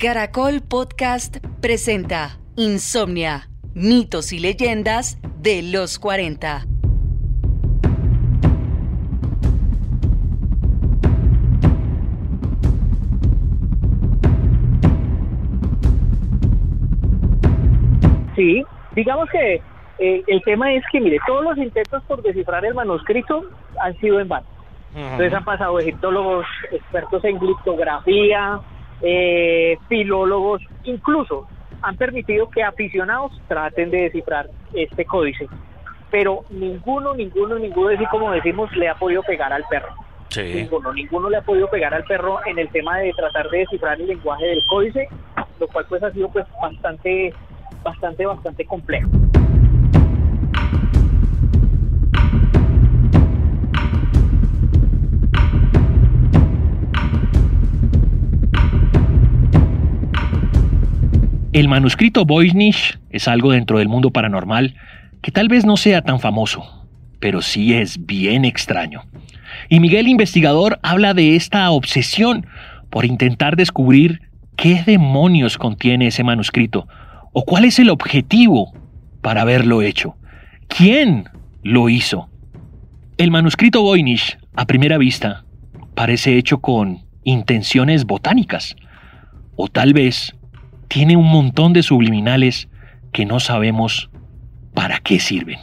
Caracol Podcast presenta Insomnia, mitos y leyendas de los 40. Sí, digamos que eh, el tema es que, mire, todos los intentos por descifrar el manuscrito han sido en vano. Entonces han pasado egiptólogos, expertos en gliptografía, eh, filólogos, incluso han permitido que aficionados traten de descifrar este códice. Pero ninguno, ninguno, ninguno, así como decimos, le ha podido pegar al perro. Ninguno, ninguno le ha podido pegar al perro en el tema de tratar de descifrar el lenguaje del códice, lo cual pues ha sido pues bastante, bastante, bastante complejo. El manuscrito Voynich es algo dentro del mundo paranormal que tal vez no sea tan famoso, pero sí es bien extraño. Y Miguel Investigador habla de esta obsesión por intentar descubrir qué demonios contiene ese manuscrito o cuál es el objetivo para haberlo hecho. ¿Quién lo hizo? El manuscrito Voynich, a primera vista, parece hecho con intenciones botánicas, o tal vez tiene un montón de subliminales que no sabemos para qué sirven.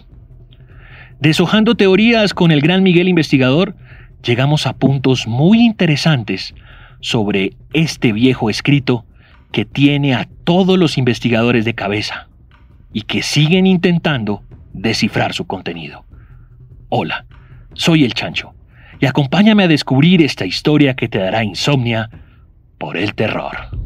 Deshojando teorías con el gran Miguel investigador, llegamos a puntos muy interesantes sobre este viejo escrito que tiene a todos los investigadores de cabeza y que siguen intentando descifrar su contenido. Hola, soy el Chancho y acompáñame a descubrir esta historia que te dará insomnia por el terror.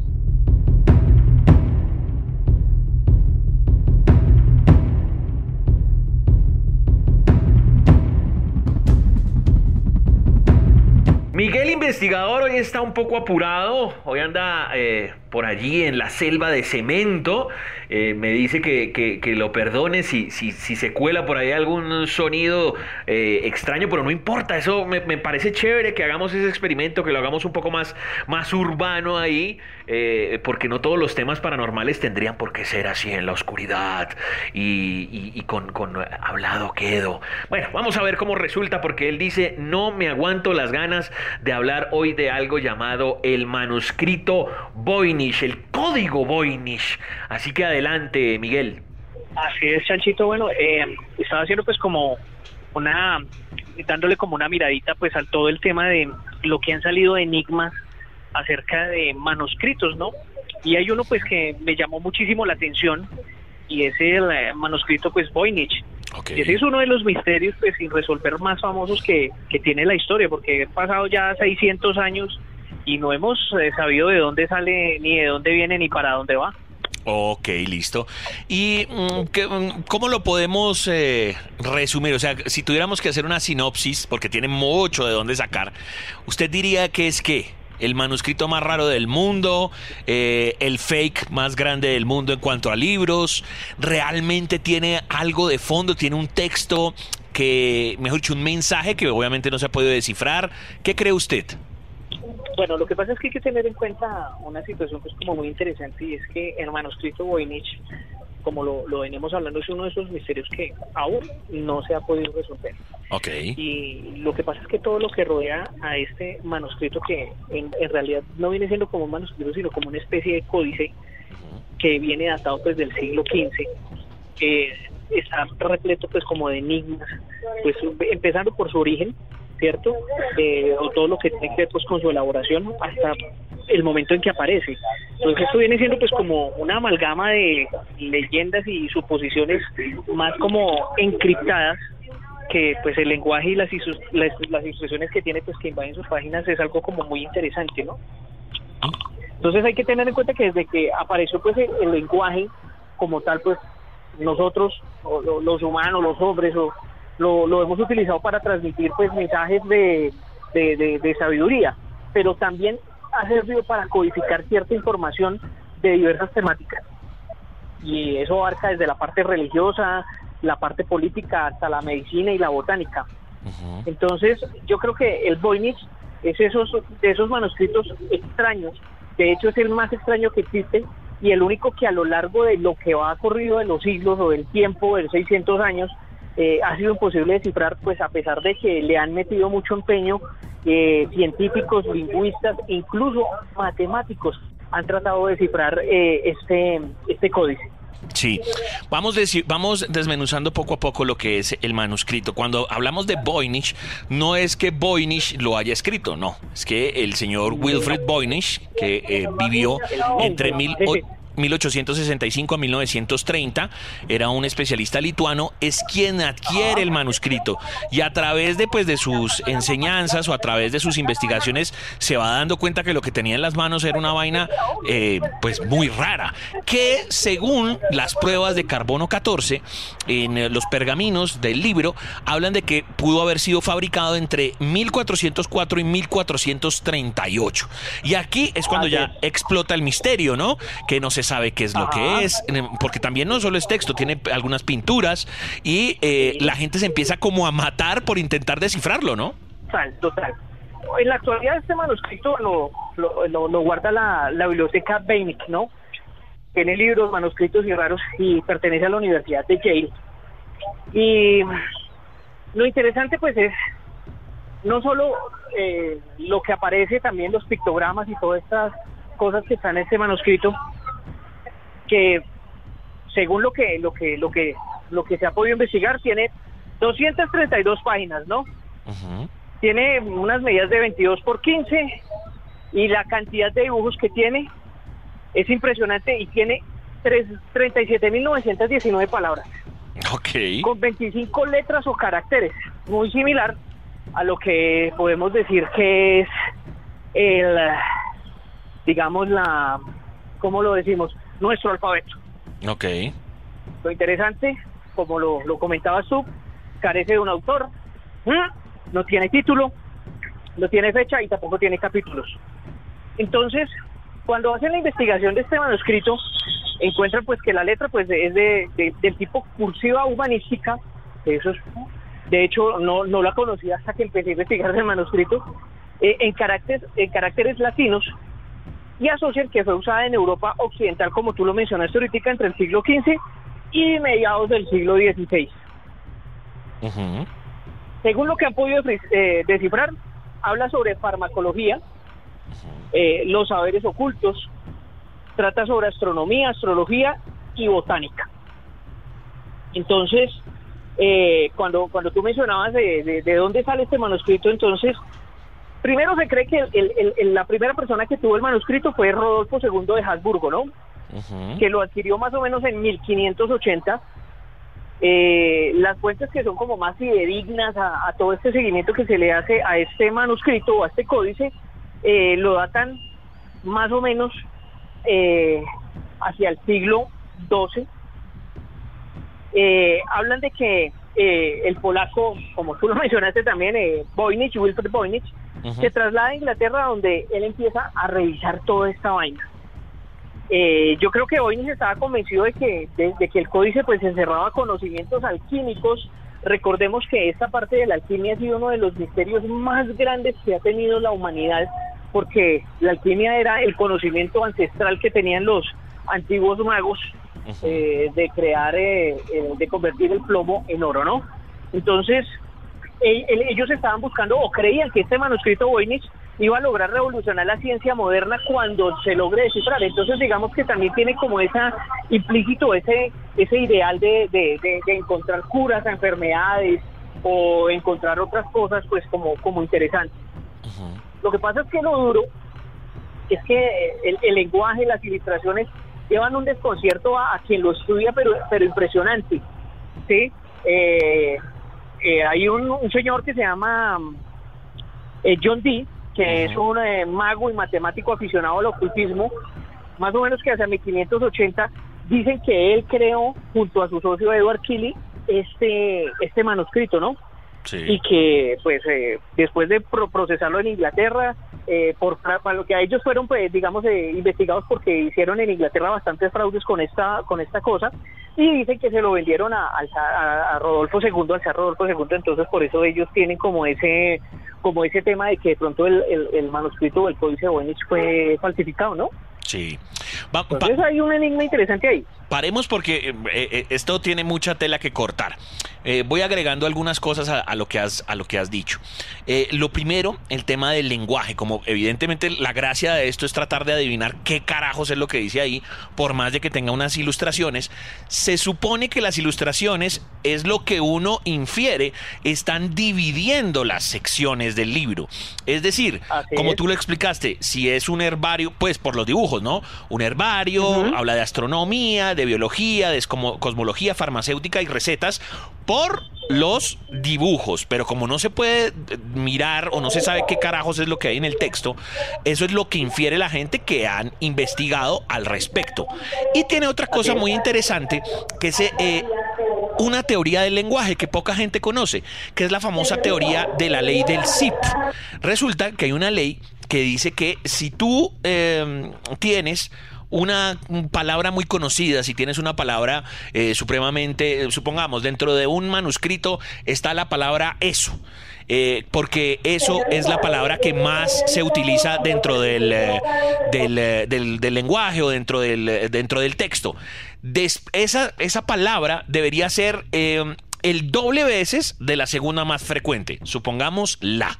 Investigador hoy está un poco apurado, hoy anda eh, por allí en la selva de cemento. Eh, me dice que, lo perdone si, si, si, se cuela por ahí algún sonido eh, extraño, pero no importa, eso me, parece chévere que hagamos ese experimento, que lo hagamos un poco más, más urbano ahí, eh, porque no todos los temas paranormales tendrían por qué ser así en la oscuridad y, con, con hablado quedo. Bueno, vamos a ver cómo resulta, porque él dice, no me aguanto las ganas de hablar hoy de algo llamado el manuscrito Voynich el código Voynich. Así que adelante, Miguel. Así es, Chanchito. Bueno, eh, estaba haciendo pues como una, dándole como una miradita pues al todo el tema de lo que han salido enigmas acerca de manuscritos, ¿no? Y hay uno pues que me llamó muchísimo la atención y es el eh, manuscrito pues Voynich. Ese es uno de los misterios pues sin resolver más famosos que, que tiene la historia, porque he pasado ya 600 años y no hemos eh, sabido de dónde sale, ni de dónde viene, ni para dónde va. Ok, listo. ¿Y mm, mm, cómo lo podemos eh, resumir? O sea, si tuviéramos que hacer una sinopsis, porque tiene mucho de dónde sacar, ¿usted diría que es qué? El manuscrito más raro del mundo, eh, el fake más grande del mundo en cuanto a libros, realmente tiene algo de fondo, tiene un texto que, mejor dicho, un mensaje que obviamente no se ha podido descifrar. ¿Qué cree usted? Bueno, lo que pasa es que hay que tener en cuenta una situación pues como muy interesante y es que el manuscrito Voynich, como lo, lo venimos hablando, es uno de esos misterios que aún no se ha podido resolver. Okay. Y lo que pasa es que todo lo que rodea a este manuscrito, que en, realidad no viene siendo como un manuscrito, sino como una especie de códice que viene datado pues del siglo XV, que está repleto pues como de enigmas, pues empezando por su origen, ¿cierto? Eh, o todo lo que tiene que ver pues con su elaboración hasta el momento en que aparece. Entonces esto viene siendo pues como una amalgama de leyendas y suposiciones más como encriptadas que pues el lenguaje y las, las, las instrucciones que tiene pues que invaden sus páginas es algo como muy interesante, ¿no? Entonces hay que tener en cuenta que desde que apareció pues el, lenguaje como tal pues nosotros los humanos, los hombres o lo, hemos utilizado para transmitir pues mensajes de, de, sabiduría, pero también ha servido para codificar cierta información de diversas temáticas. Y eso abarca desde la parte religiosa, la parte política, hasta la medicina y la botánica. Entonces, yo creo que el Voynich es esos, de esos manuscritos extraños de hecho es el más extraño que existe y el único que a lo largo de lo que va corrido de los siglos o del tiempo, de 600 años, eh, ha sido imposible descifrar, pues a pesar de que le han metido mucho empeño eh, científicos, lingüistas, incluso matemáticos han tratado de descifrar eh, este, este códice. Sí, vamos, vamos desmenuzando poco a poco lo que es el manuscrito. Cuando hablamos de Voynich, no es que Voynich lo haya escrito, no, es que el señor Wilfred Voynich, que eh, vivió entre mil... 1865 a 1930, era un especialista lituano, es quien adquiere el manuscrito y a través de pues de sus enseñanzas o a través de sus investigaciones se va dando cuenta que lo que tenía en las manos era una vaina eh, pues muy rara, que según las pruebas de carbono 14 en eh, los pergaminos del libro hablan de que pudo haber sido fabricado entre 1404 y 1438. Y aquí es cuando ya explota el misterio, ¿no? Que no se sabe qué es lo que es, porque también no solo es texto, tiene algunas pinturas y eh, la gente se empieza como a matar por intentar descifrarlo, ¿no? Total, total. En la actualidad este manuscrito lo, lo, guarda la, la biblioteca Beinich, ¿no? Tiene libros, manuscritos y raros y pertenece a la Universidad de Yale. Y lo interesante pues es no solo eh, lo que aparece, también los pictogramas y todas estas cosas que están en este manuscrito, que según lo que lo que lo que lo que se ha podido investigar tiene 232 páginas, ¿no? Tiene unas medidas de 22 por 15 y la cantidad de dibujos que tiene es impresionante y tiene 37.919 palabras. Ok. Con 25 letras o caracteres, muy similar a lo que podemos decir que es el, digamos, la, ¿cómo lo decimos? Nuestro alfabeto. Ok. Lo interesante, como lo, lo comentabas tú, carece de un autor, no tiene título, no tiene fecha y tampoco tiene capítulos. Entonces, cuando hacen la investigación de este manuscrito, encuentran pues que la letra pues es de, del tipo cursiva humanística, eso es, de hecho no, no la conocía hasta que empecé a investigar el manuscrito, eh, en, caracteres, en caracteres latinos y asocian que fue usada en Europa Occidental, como tú lo mencionaste ahorita, entre el siglo XV y mediados del siglo XVI. Según lo que han podido eh, descifrar, habla sobre farmacología, eh, los saberes ocultos, trata sobre astronomía, astrología y botánica. Entonces, eh, cuando, cuando tú mencionabas de, de, dónde sale este manuscrito, entonces Primero se cree que la primera persona que tuvo el manuscrito fue Rodolfo II de Habsburgo, ¿no? Que lo adquirió más o menos en 1580. Eh, las fuentes que son como más fidedignas a, todo este seguimiento que se le hace a este manuscrito o a este códice, eh, lo datan más o menos eh, hacia el siglo XII. hablan de que el polaco, como tú lo mencionaste también, Voynich, Wilfred Voynich, se traslada a Inglaterra donde él empieza a revisar toda esta vaina. Eh, yo creo que hoy se estaba convencido de que, de, que el códice pues encerraba conocimientos alquímicos. Recordemos que esta parte de la alquimia ha sido uno de los misterios más grandes que ha tenido la humanidad, porque la alquimia era el conocimiento ancestral que tenían los antiguos magos eh, de crear, eh, de convertir el plomo en oro, ¿no? Entonces, ellos estaban buscando o creían que este manuscrito Voynich iba a lograr revolucionar la ciencia moderna cuando se logre descifrar. Entonces digamos que también tiene como esa implícito ese ese ideal de, de, encontrar curas a enfermedades o encontrar otras cosas pues como, como interesantes. Lo que pasa es que lo duro es que el, el lenguaje, las ilustraciones llevan un desconcierto a, quien lo estudia, pero, pero impresionante. ¿sí? Eh, eh, hay un, señor que se llama eh, John Dee, que es un eh, mago y matemático aficionado al ocultismo, más o menos que hacia 1580, dicen que él creó, junto a su socio Edward Kelly, este, este manuscrito, ¿no? Y que, pues, después de procesarlo en Inglaterra, por para lo que a ellos fueron, pues, digamos, investigados porque hicieron en Inglaterra bastantes fraudes con esta, con esta cosa, y dicen que se lo vendieron a, a, a Rodolfo II, al zar Rodolfo II, entonces por eso ellos tienen como ese como ese tema de que de pronto el, el, manuscrito o el códice Voynich fue falsificado, ¿no? Sí. entonces hay un enigma interesante ahí. Paremos porque eh, eh, esto tiene mucha tela que cortar. Eh, voy agregando algunas cosas a, lo que has, a lo que has dicho. lo primero, el tema del lenguaje. Como evidentemente la gracia de esto es tratar de adivinar qué carajos es lo que dice ahí, por más de que tenga unas ilustraciones. Se supone que las ilustraciones es lo que uno infiere, están dividiendo las secciones del libro. Es decir, como tú lo explicaste, si es un herbario, pues por los dibujos, ¿no? Un herbario, habla de astronomía, de de biología, de cosmología farmacéutica y recetas por los dibujos, pero como no se puede mirar o no se sabe qué carajos es lo que hay en el texto, eso es lo que infiere la gente que han investigado al respecto. Y tiene otra cosa muy interesante, que es eh, una teoría del lenguaje que poca gente conoce, que es la famosa teoría de la ley del zip. Resulta que hay una ley que dice que si tú em, tienes una palabra muy conocida, si tienes una palabra eh, supremamente, supongamos, dentro de un manuscrito está la palabra eso. Eh, porque eso es la palabra que más se utiliza dentro del, eh, del, del, lenguaje o dentro del, dentro del texto. esa, esa palabra debería ser el doble veces de la segunda más frecuente, supongamos la.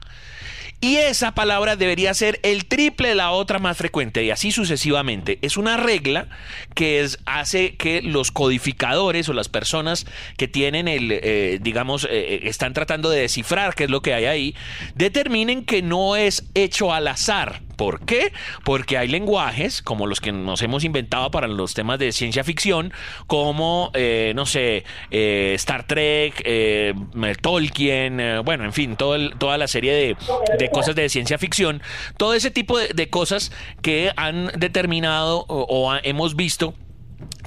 Y esa palabra debería ser el triple de la otra más frecuente y así sucesivamente. Es una regla que es, hace que los codificadores o las personas que tienen el, eh, digamos, eh, eh, están tratando de descifrar qué es lo que hay ahí, determinen que no es hecho al azar. ¿Por qué? Porque hay lenguajes como los que nos hemos inventado para los temas de ciencia ficción, como, no sé, Star Trek, Tolkien, bueno, en fin, toda la serie de cosas de ciencia ficción, todo ese tipo de, cosas que han determinado o hemos visto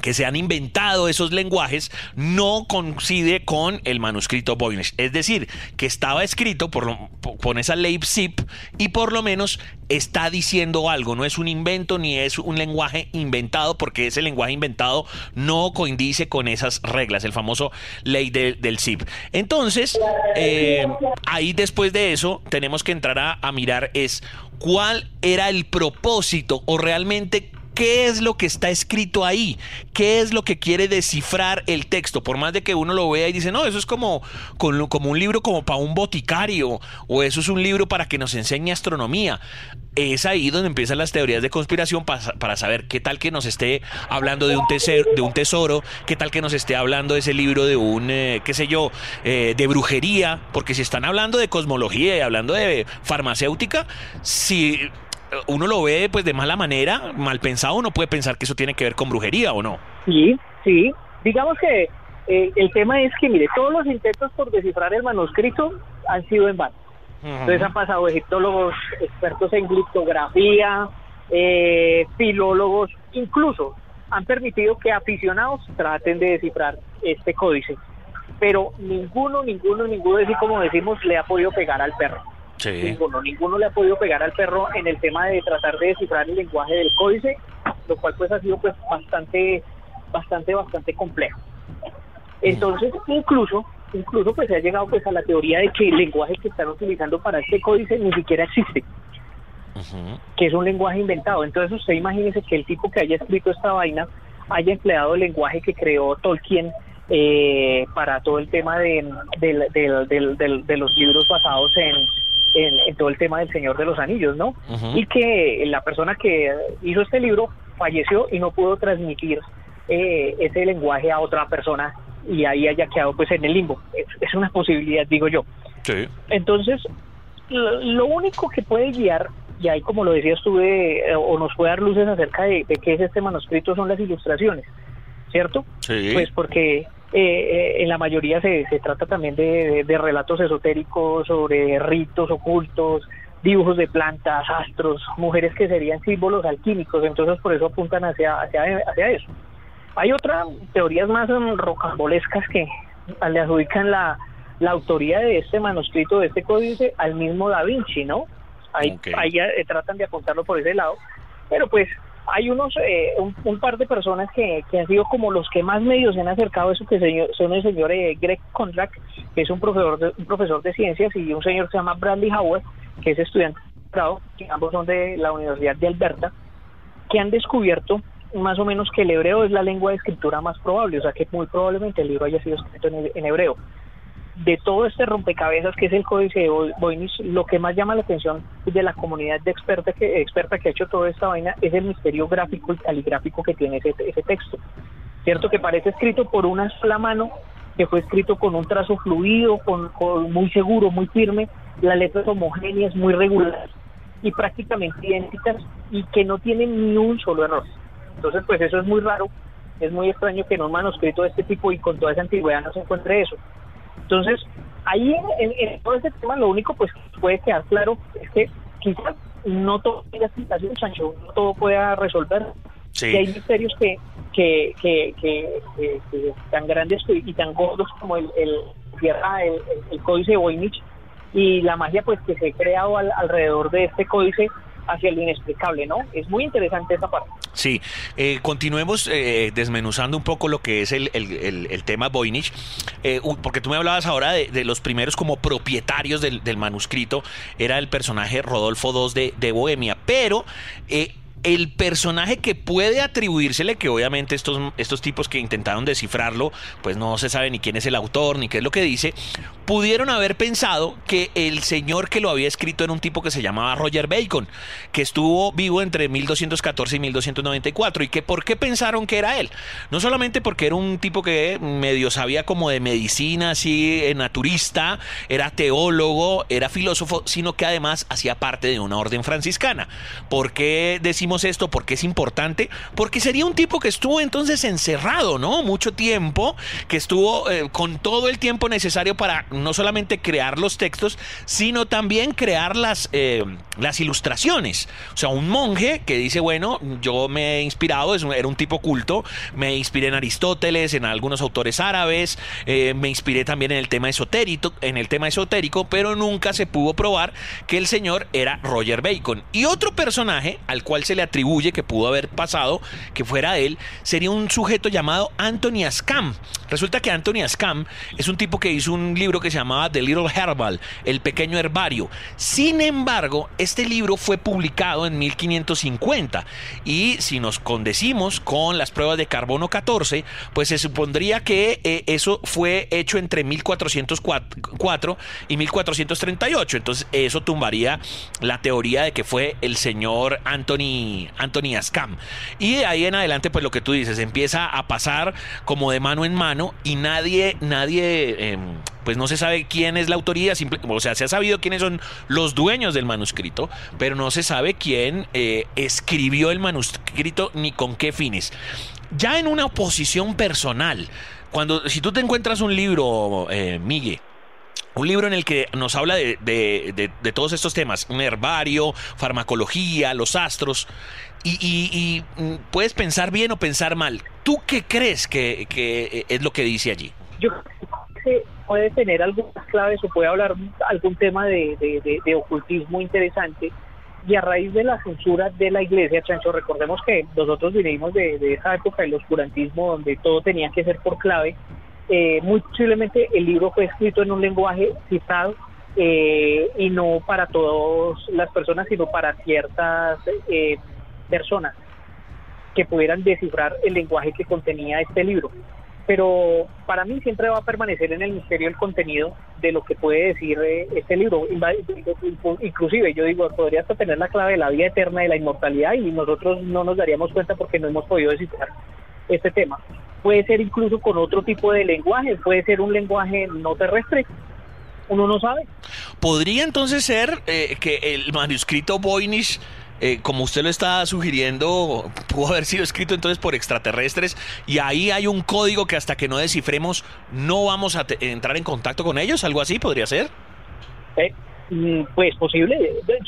que se han inventado esos lenguajes no coincide con el manuscrito Voynich. Es decir, que estaba escrito por, con esa Leipzig y por lo menos está diciendo algo. No es un invento ni es un lenguaje inventado porque ese lenguaje inventado no coincide con esas reglas, el famoso ley del zip. Entonces, eh, ahí después de eso tenemos que entrar a, a mirar es cuál era el propósito o realmente qué es lo que está escrito ahí, qué es lo que quiere descifrar el texto, por más de que uno lo vea y dice, no, eso es como, como un libro como para un boticario, o eso es un libro para que nos enseñe astronomía. Es ahí donde empiezan las teorías de conspiración para, saber qué tal que nos esté hablando de un, tesoro, de un tesoro, qué tal que nos esté hablando ese libro de un, eh, qué sé yo, eh, de brujería, porque si están hablando de cosmología y hablando de farmacéutica, si uno lo ve pues de mala manera, mal pensado, uno puede pensar que eso tiene que ver con brujería o no. Sí, sí. Digamos que eh, el tema es que, mire, todos los intentos por descifrar el manuscrito han sido en vano. Entonces han pasado egiptólogos, expertos en gliptografía, eh, filólogos, incluso han permitido que aficionados traten de descifrar este códice. Pero ninguno, ninguno, ninguno, así como decimos, le ha podido pegar al perro. Ninguno, ninguno le ha podido pegar al perro en el tema de tratar de descifrar el lenguaje del códice, lo cual pues ha sido pues bastante, bastante, bastante complejo. Entonces, incluso, incluso pues se ha llegado pues a la teoría de que el lenguaje que están utilizando para este códice ni siquiera existe. que es un lenguaje inventado. Entonces usted imagínese que el tipo que haya escrito esta vaina haya empleado el lenguaje que creó Tolkien eh, para todo el tema de, de los libros basados en, en, todo el tema del Señor de los Anillos, ¿no? Y que la persona que hizo este libro falleció y no pudo transmitir eh, ese lenguaje a otra persona y ahí haya quedado pues en el limbo. Es, una posibilidad, digo yo. Sí. Entonces, lo, único que puede guiar, y ahí como lo decía estuve, eh, o nos puede dar luces acerca de, de qué es este manuscrito, son las ilustraciones, ¿cierto? Sí. Pues porque eh, en la mayoría se, se trata también de, relatos esotéricos sobre ritos ocultos, dibujos de plantas, astros, mujeres que serían símbolos alquímicos, entonces por eso apuntan hacia, hacia, hacia eso. Hay otras teorías más um, rocambolescas que le adjudican la, la autoría de este manuscrito, de este códice, al mismo Da Vinci, ¿no? Ahí, ahí eh, tratan de apuntarlo por ese lado, pero pues hay unos eh, un, par de personas que, han sido como los que más medios se han acercado a eso que son el señor eh, Greg Kondrak que es un profesor de, un profesor de ciencias y un señor que se llama Bradley Howard que es estudiante que ambos son de la Universidad de Alberta que han descubierto más o menos que el hebreo es la lengua de escritura más probable, o sea que muy probablemente el libro haya sido escrito en, hebreo. De todo este rompecabezas que es el códice de Voynich, lo que más llama la atención de la comunidad de experta que, experta que ha hecho toda esta vaina es el misterio gráfico y caligráfico que tiene ese, ese texto. Cierto que parece escrito por una sola mano, que fue escrito con un trazo fluido, con, con muy seguro, muy firme, la letra es homogénea, es muy regular y prácticamente idénticas y que no tienen ni un solo error. Entonces, pues eso es muy raro, es muy extraño que en un manuscrito de este tipo y con toda esa antigüedad no se encuentre eso. Entonces, ahí en, todo este tema lo único pues puede quedar claro es que quizás no todo tenga explicación, Sancho, no todo pueda resolver. Sí. Y hay misterios que, que, que, que, tan grandes y tan gordos como el, el, el, el códice de Voynich y la magia pues que se ha creado alrededor de este códice hacia lo inexplicable, ¿no? Es muy interesante esa parte. Sí, eh, continuemos eh, desmenuzando un poco lo que es el, tema Voynich, eh, porque tú me hablabas ahora de, los primeros como propietarios del, manuscrito, era el personaje Rodolfo II de, de Bohemia, pero el personaje que puede atribuírsele, que obviamente estos, estos tipos que intentaron descifrarlo, pues no se sabe ni quién es el autor, ni qué es lo que dice, pudieron haber pensado que el señor que lo había escrito era un tipo que se llamaba Roger Bacon, que estuvo vivo entre 1214 y 1294, y que por qué pensaron que era él. No solamente porque era un tipo que medio sabía como de medicina, así, eh, naturista, era teólogo, era filósofo, sino que además hacía parte de una orden franciscana. ¿Por qué decimos esto porque es importante, porque sería un tipo que estuvo entonces encerrado, ¿no? Mucho tiempo, que estuvo eh, con todo el tiempo necesario para no solamente crear los textos, sino también crear las, eh, las ilustraciones. O sea, un monje que dice, bueno, yo me he inspirado, era un tipo culto, me inspiré en Aristóteles, en algunos autores árabes, eh, me inspiré también en el tema esotérico, en el tema esotérico, pero nunca se pudo probar que el señor era Roger Bacon. Y otro personaje al cual se le atribuye que pudo haber pasado, que fuera él, sería un sujeto llamado Anthony Ascam. Resulta que Anthony Ascam es un tipo que hizo un libro que se llamaba The Little Herbal, el pequeño herbario. Sin embargo, este libro fue publicado en 1550 y si nos condecimos con las pruebas de carbono 14, pues se supondría que eh, eso fue hecho entre 1404 y 1438. Entonces eso tumbaría la teoría de que fue el señor Anthony Anthony, Ascam. Y de ahí en adelante, pues lo que tú dices, empieza a pasar como de mano en mano y nadie, nadie, em, pues no se sabe quién es la autoría, o sea, se ha sabido quiénes son los dueños del manuscrito, pero no se sabe quién eh, escribió el manuscrito ni con qué fines. Ya en una oposición personal, cuando si tú te encuentras un libro, eh, Miguel, un libro en el que nos habla de, todos estos temas, un herbario, farmacología, los astros, y, mm, puedes pensar bien o pensar mal. ¿Tú qué crees que, que es lo que dice allí? Yo creo que puede tener algunas claves o puede hablar algún tema de, ocultismo interesante. Y a raíz de la censura de la iglesia, Chancho, recordemos que nosotros vinimos de, de esa época del oscurantismo donde todo tenía que ser por clave eh, muy posiblemente el libro fue escrito en un lenguaje citado eh, y no para todas las personas, sino para ciertas eh, personas que pudieran descifrar el lenguaje que contenía este libro. Pero para mí siempre va a permanecer en el misterio el contenido de lo que puede decir este libro. Inclusive yo digo, podría hasta tener la clave de la vida eterna, de la inmortalidad y nosotros no nos daríamos cuenta porque no hemos podido descifrar este tema puede ser incluso con otro tipo de lenguaje, puede ser un lenguaje no terrestre, uno no sabe. ¿Podría entonces ser eh, que el manuscrito Voynich, eh, como usted lo está sugiriendo, pudo haber sido escrito entonces por extraterrestres y ahí hay un código que hasta que no descifremos no vamos a entrar en contacto con ellos? ¿Algo así podría ser? Eh, mm, pues posible,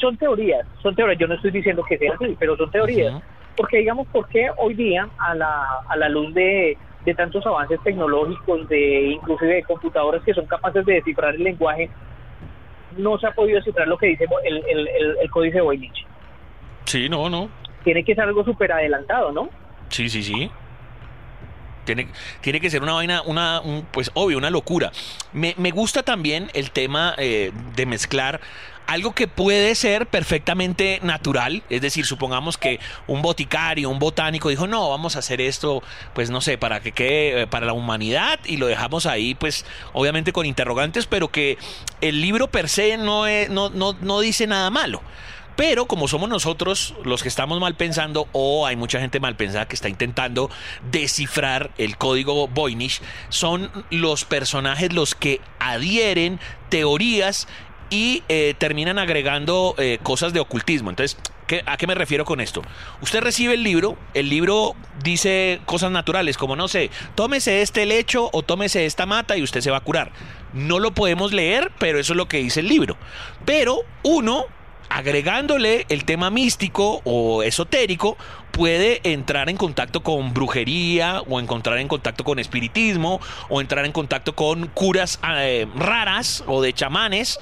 son teorías, son teorías, yo no estoy diciendo que sea así, pero son teorías. Porque digamos, ¿por qué hoy día a la, a la luz de, de tantos avances tecnológicos, de inclusive de computadoras que son capaces de descifrar el lenguaje, no se ha podido descifrar lo que dice el, el, el, códice Voynich. Sí, no, no. tiene que ser algo súper adelantado, ¿no? Sí, sí, sí. Tiene, tiene, que ser una vaina, una, pues obvio, una locura. Me, me gusta también el tema eh, de mezclar algo que puede ser perfectamente natural, es decir, supongamos que un boticario, un botánico dijo, no, vamos a hacer esto, pues no sé, para que quede eh, para la humanidad y lo dejamos ahí, pues obviamente con interrogantes, pero que el libro per se no, no, no, no dice nada malo. Pero como somos nosotros los que estamos mal pensando, o hay mucha gente mal pensada que está intentando descifrar el código Voynich, son los personajes los que adhieren teorías y eh, terminan agregando eh, cosas de ocultismo. Entonces, ¿a qué me refiero con esto? Usted recibe el libro, el libro dice cosas naturales, como no sé, tómese este lecho o tómese esta mata y usted se va a curar. No lo podemos leer, pero eso es lo que dice el libro. Pero uno, agregándole el tema místico o esotérico, puede entrar en contacto con brujería o encontrar en contacto con espiritismo o entrar en contacto con curas eh, raras o de chamanes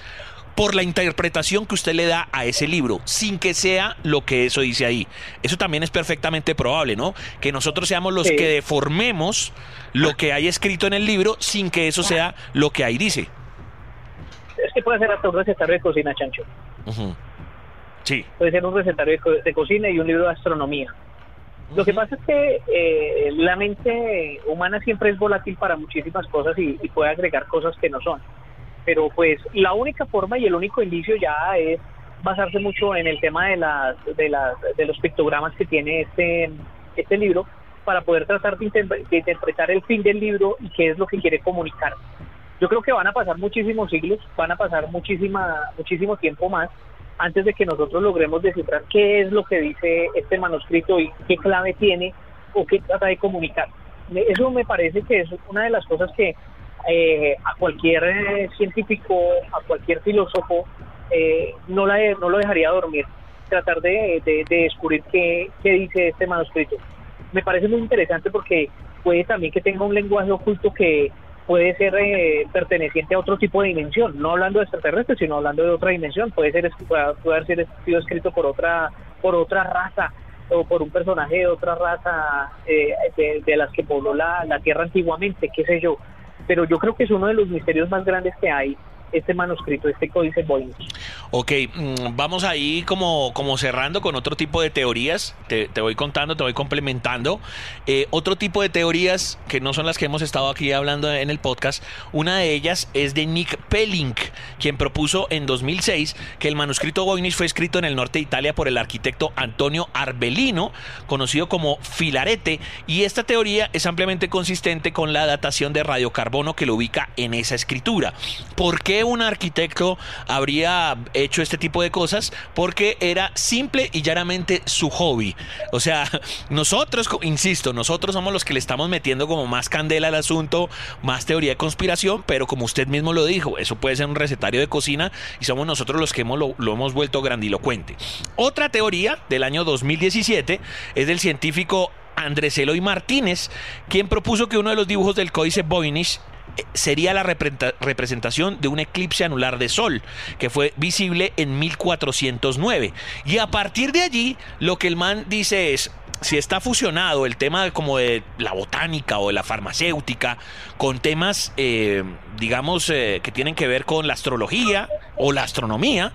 por la interpretación que usted le da a ese libro, sin que sea lo que eso dice ahí. Eso también es perfectamente probable, ¿no? Que nosotros seamos los que deformemos lo que hay escrito en el libro sin que eso sea lo que ahí dice. Es que puede ser hasta un recetario de cocina, Chancho. Sí. Puede ser un recetario de, cocina y un libro de astronomía. Lo que pasa es que eh, la mente humana siempre es volátil para muchísimas cosas y puede agregar cosas que no son pero pues la única forma y el único indicio ya es basarse mucho en el tema de las de las de los pictogramas que tiene este este libro para poder tratar de, interpretar el fin del libro y qué es lo que quiere comunicar. Yo creo que van a pasar muchísimos siglos, van a pasar muchísima muchísimo tiempo más antes de que nosotros logremos descifrar qué es lo que dice este manuscrito y qué clave tiene o qué trata de comunicar. Eso me parece que es una de las cosas que eh, a cualquier eh, científico, a cualquier filósofo, eh, no, la, no lo dejaría dormir, tratar de, descubrir qué, dice este manuscrito. Me parece muy interesante porque puede también que tenga un lenguaje oculto que puede ser perteneciente a otro tipo de dimensión, no hablando de extraterrestres, sino hablando de otra dimensión, puede ser puede haber sido escrito por otra por otra raza o por un personaje de otra raza de, las que pobló la, la Tierra antiguamente, qué sé yo. Pero yo creo que es uno de los misterios más grandes que hay este manuscrito, este códice Voynich. Ok, mm, vamos ahí como, como cerrando con otro tipo de teorías. Te, voy contando, te voy complementando. Eh, otro tipo de teorías que no son las que hemos estado aquí hablando en el podcast. Una de ellas es de Nick Pellink, quien propuso en 2006 que el manuscrito Voynich fue escrito en el norte de Italia por el arquitecto Antonio Arbelino, conocido como Filarete. Y esta teoría es ampliamente consistente con la datación de radiocarbono que lo ubica en esa escritura. ¿Por qué un arquitecto habría hecho este tipo de cosas? Porque era simple y llanamente su hobby. O sea, nosotros, insisto, nosotros somos los que le estamos metiendo como más candela al asunto, más teoría de conspiración, pero como usted mismo lo dijo, eso puede ser un recetario de cocina y somos nosotros los que hemos, lo, hemos vuelto grandilocuente. Otra teoría del año 2017 es del científico Andrés Eloy Martínez, quien propuso que uno de los dibujos del códice Voynich sería la representación de un eclipse anular de Sol, que fue visible en 1409. Y a partir de allí, lo que el man dice es, si está fusionado el tema como de la botánica o de la farmacéutica con temas, eh, digamos, eh, que tienen que ver con la astrología o la astronomía,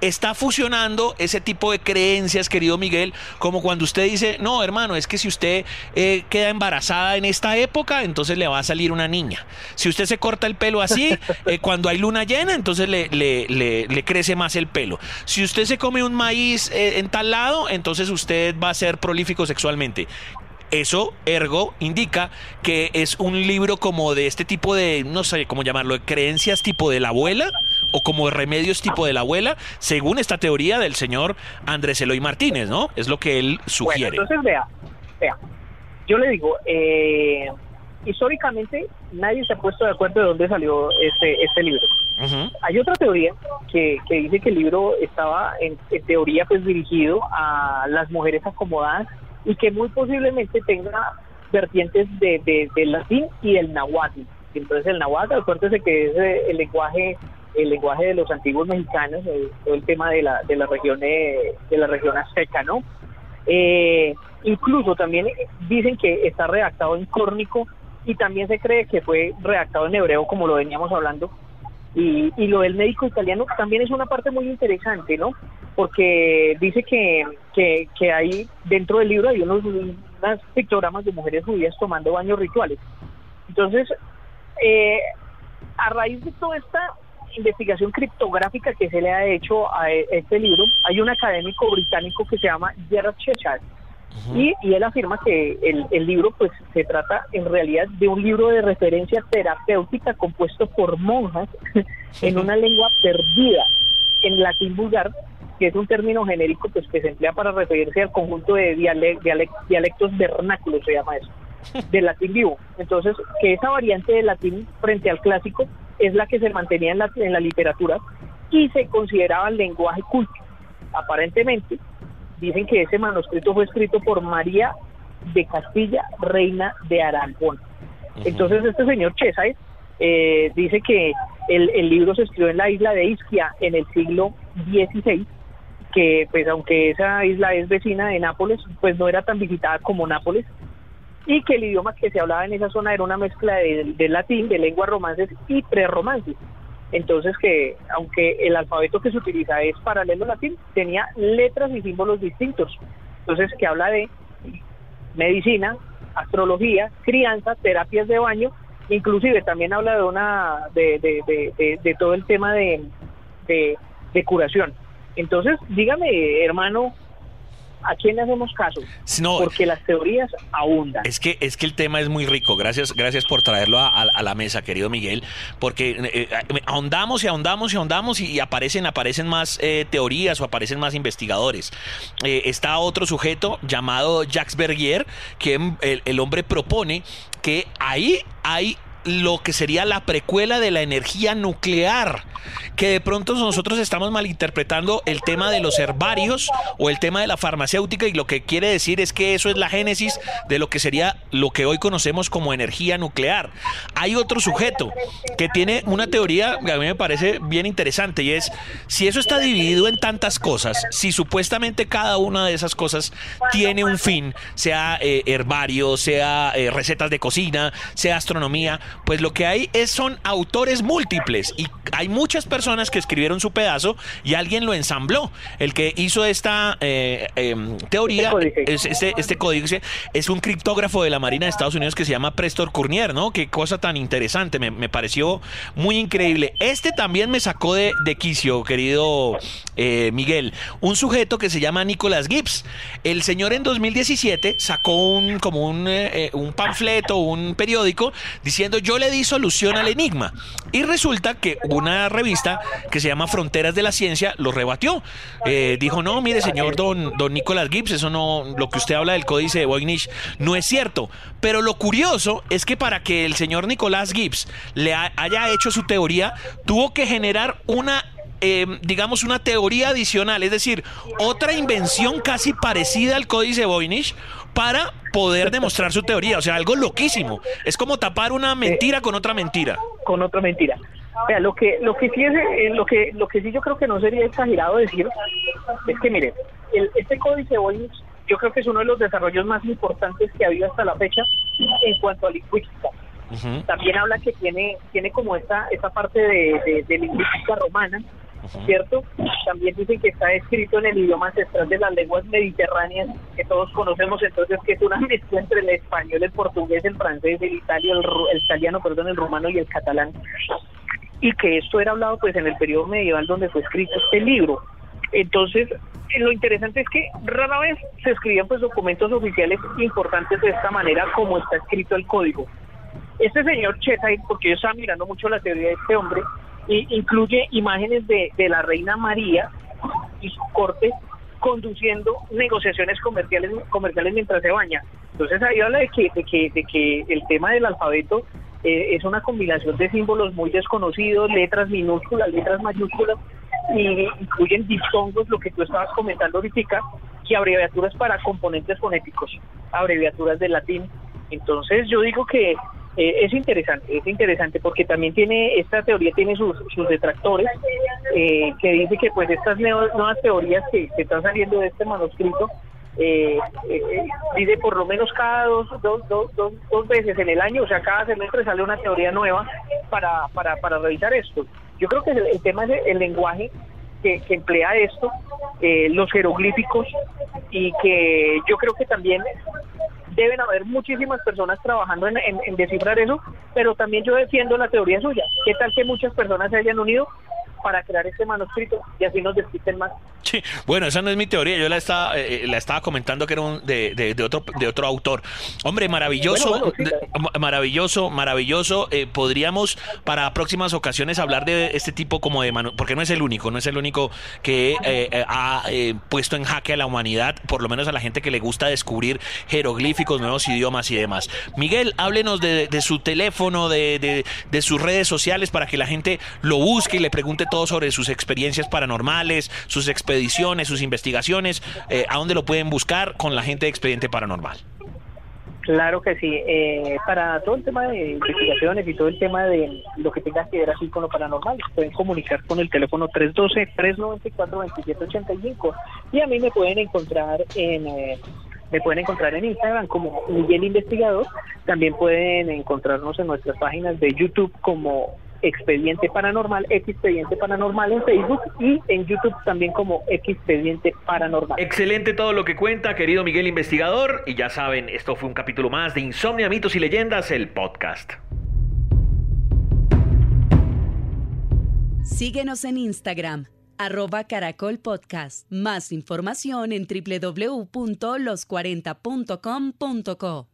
está fusionando ese tipo de creencias, querido Miguel, como cuando usted dice, no, hermano, es que si usted eh, queda embarazada en esta época, entonces le va a salir una niña. Si usted se corta el pelo así, eh, cuando hay luna llena, entonces le, le, crece más el pelo. Si usted se come un maíz eh, en tal lado, entonces usted va a ser prolífico sexualmente. Eso, ergo, indica que es un libro como de este tipo de, no sé cómo llamarlo, de creencias tipo de la abuela o como de remedios tipo de la abuela, según esta teoría del señor Andrés Eloy Martínez, ¿no? Es lo que él sugiere. entonces, vea, vea, yo le digo, eh, históricamente nadie se ha puesto de acuerdo de dónde salió este, este libro. Hay otra teoría que, que, dice que el libro estaba en, en teoría pues dirigido a las mujeres acomodadas y que muy posiblemente tenga vertientes de, del latín y el nahuatl. Entonces el nahuatl, acuérdese que es eh, el lenguaje el lenguaje de los antiguos mexicanos, el, todo el tema de la, de la región de, la región azteca, ¿no? Eh, incluso también dicen que está redactado en córnico y también se cree que fue redactado en hebreo, como lo veníamos hablando. Y, y lo del médico italiano también es una parte muy interesante, ¿no? Porque dice que, que, que hay dentro del libro hay unos, unos pictogramas de mujeres judías tomando baños rituales. Entonces, eh, a raíz de toda esta investigación criptográfica que se le ha hecho a e- este libro, hay un académico británico que se llama Gerard Cheshire, y, y él afirma que el, el libro pues se trata en realidad de un libro de referencia terapéutica compuesto por monjas en una lengua perdida en latín vulgar que es un término genérico pues que se emplea para referirse al conjunto de diale- dialec- dialectos vernáculos se llama eso del latín vivo. Entonces que esa variante del latín frente al clásico es la que se mantenía en la, en la literatura y se consideraba lenguaje culto aparentemente dicen que ese manuscrito fue escrito por María de Castilla, reina de Aragón. Entonces este señor Chesay eh, dice que el, el libro se escribió en la isla de Isquia en el siglo XVI, que pues aunque esa isla es vecina de Nápoles, pues no era tan visitada como Nápoles, y que el idioma que se hablaba en esa zona era una mezcla de, latín, de lenguas romances y prerromances. Entonces que aunque el alfabeto que se utiliza es paralelo al latín, tenía letras y símbolos distintos. Entonces que habla de medicina, astrología, crianza, terapias de baño, inclusive también habla de una de, de, de, de- todo el tema de curación. Entonces, dígame, hermano, ¿a quién le hacemos caso? No, Porque las teorías abundan. Es que, es que el tema es muy rico. Gracias, gracias por traerlo a, a- a la mesa, querido Miguel. Porque eh, eh, ahondamos y ahondamos y ahondamos y, y aparecen, aparecen más eh, teorías o aparecen más investigadores. Eh, está otro sujeto llamado Jacques Bergier, que mm, el, el hombre propone que ahí hay lo que sería la precuela de la energía nuclear, que de pronto nosotros estamos malinterpretando el tema de los herbarios o el tema de la farmacéutica y lo que quiere decir es que eso es la génesis de lo que sería lo que hoy conocemos como energía nuclear. Hay otro sujeto que tiene una teoría que a mí me parece bien interesante y es si eso está dividido en tantas cosas, si supuestamente cada una de esas cosas tiene un fin, sea eh, herbario, sea eh, recetas de cocina, sea astronomía, pues lo que hay es son autores múltiples y hay muchas personas que escribieron su pedazo y alguien lo ensambló. El que hizo esta eh, em, teoría, Este es, este, este códice, es un criptógrafo de la Marina de Estados Unidos que se llama Prestor Cournier, ¿no? Qué cosa tan interesante, me, me pareció muy increíble. Este también me sacó de, de quicio, querido eh, Miguel. Un sujeto que se llama Nicholas Gibbs. El señor en 2017 sacó un, como un, eh, eh, un panfleto, un periódico, diciendo yo le di solución al enigma. Y resulta que una revista que se llama Fronteras de la Ciencia lo rebatió. Eh, dijo, no, mire, señor don, don Nicholas Gibbs, eso no, lo que usted habla del códice de Voynich no es cierto. Pero lo curioso es que para que el señor Nicolás Gibbs le ha- haya hecho su teoría, tuvo que generar una eh, digamos, una teoría adicional, es decir, otra invención casi parecida al códice Voynich para poder demostrar su teoría. O sea, algo loquísimo. Es como tapar una mentira con otra mentira. con otra mentira. O sea, lo que lo que sí es eh, lo que lo que sí yo creo que no sería exagerado decir es que mire, el, este códice Voynich yo creo que es uno de los desarrollos más importantes que ha habido hasta la fecha en cuanto a lingüística. También habla que tiene tiene como esta esta parte de, de- de lingüística romana, ¿cierto? También dicen que está escrito en el idioma ancestral de las lenguas mediterráneas que todos conocemos, entonces que es una mezcla entre el español, el portugués, el francés, el italiano, el, italiano, perdón, el rumano y el catalán y que esto era hablado pues en el periodo medieval donde fue escrito este libro. Entonces, eh, lo interesante es que rara vez se escribían pues documentos oficiales importantes de esta manera como está escrito el código. Este señor Chesay, porque yo estaba mirando mucho la teoría de este hombre, y incluye imágenes de, de la reina María y su corte conduciendo negociaciones comerciales comerciales mientras se baña. Entonces ahí habla de que, de que, de que el tema del alfabeto eh, es una combinación de símbolos muy desconocidos, letras minúsculas, letras mayúsculas, y incluyen diptongos, lo que tú estabas comentando ahorita, y abreviaturas para componentes fonéticos, abreviaturas del latín. Entonces yo digo que eh, es interesante, es interesante porque también tiene, esta teoría tiene sus, detractores, eh, que dice que pues estas nuevas teorías que, están saliendo de este manuscrito eh, eh, dice por lo menos cada dos, dos, dos, dos, veces en el año, o sea, cada semestre sale una teoría nueva para, para, para revisar esto. Yo creo que el, tema es el, lenguaje que, emplea esto, eh, los jeroglíficos, y que yo creo que también deben haber muchísimas personas trabajando en, en, descifrar eso, pero también yo defiendo la teoría suya. ¿Qué tal que muchas personas se hayan unido para crear este manuscrito y así nos despisten más. Sí, bueno, esa no es mi teoría, yo la estaba, eh, eh, la estaba comentando que era un, de, de, otro, de otro autor. Hombre, maravilloso, maravilloso, maravilloso. Eh, podríamos para próximas ocasiones hablar de este tipo como de porque no es el único, no es el único que ha puesto en jaque a la humanidad, por lo menos a la gente que le gusta descubrir jeroglíficos, nuevos idiomas y demás. Miguel, háblenos de, de su teléfono, de, de sus redes sociales para que la gente lo busque y le pregunte todo sobre sus experiencias paranormales, sus expediciones, sus investigaciones, eh, a dónde lo pueden buscar con la gente de Expediente Paranormal. Claro que sí. Eh, para todo el tema de investigaciones y todo el tema de lo que tenga que ver así con lo paranormal, pueden comunicar con el teléfono 312-394-2785 y a mí me pueden encontrar en... Eh, me pueden encontrar en Instagram como Miguel Investigador. También pueden encontrarnos en nuestras páginas de YouTube como Expediente Paranormal, Expediente Paranormal en Facebook y en YouTube también como Expediente Paranormal. Excelente todo lo que cuenta, querido Miguel Investigador. Y ya saben, esto fue un capítulo más de Insomnia, Mitos y Leyendas, el podcast. Síguenos en Instagram, arroba Caracol Podcast. Más información en www.los40.com.co.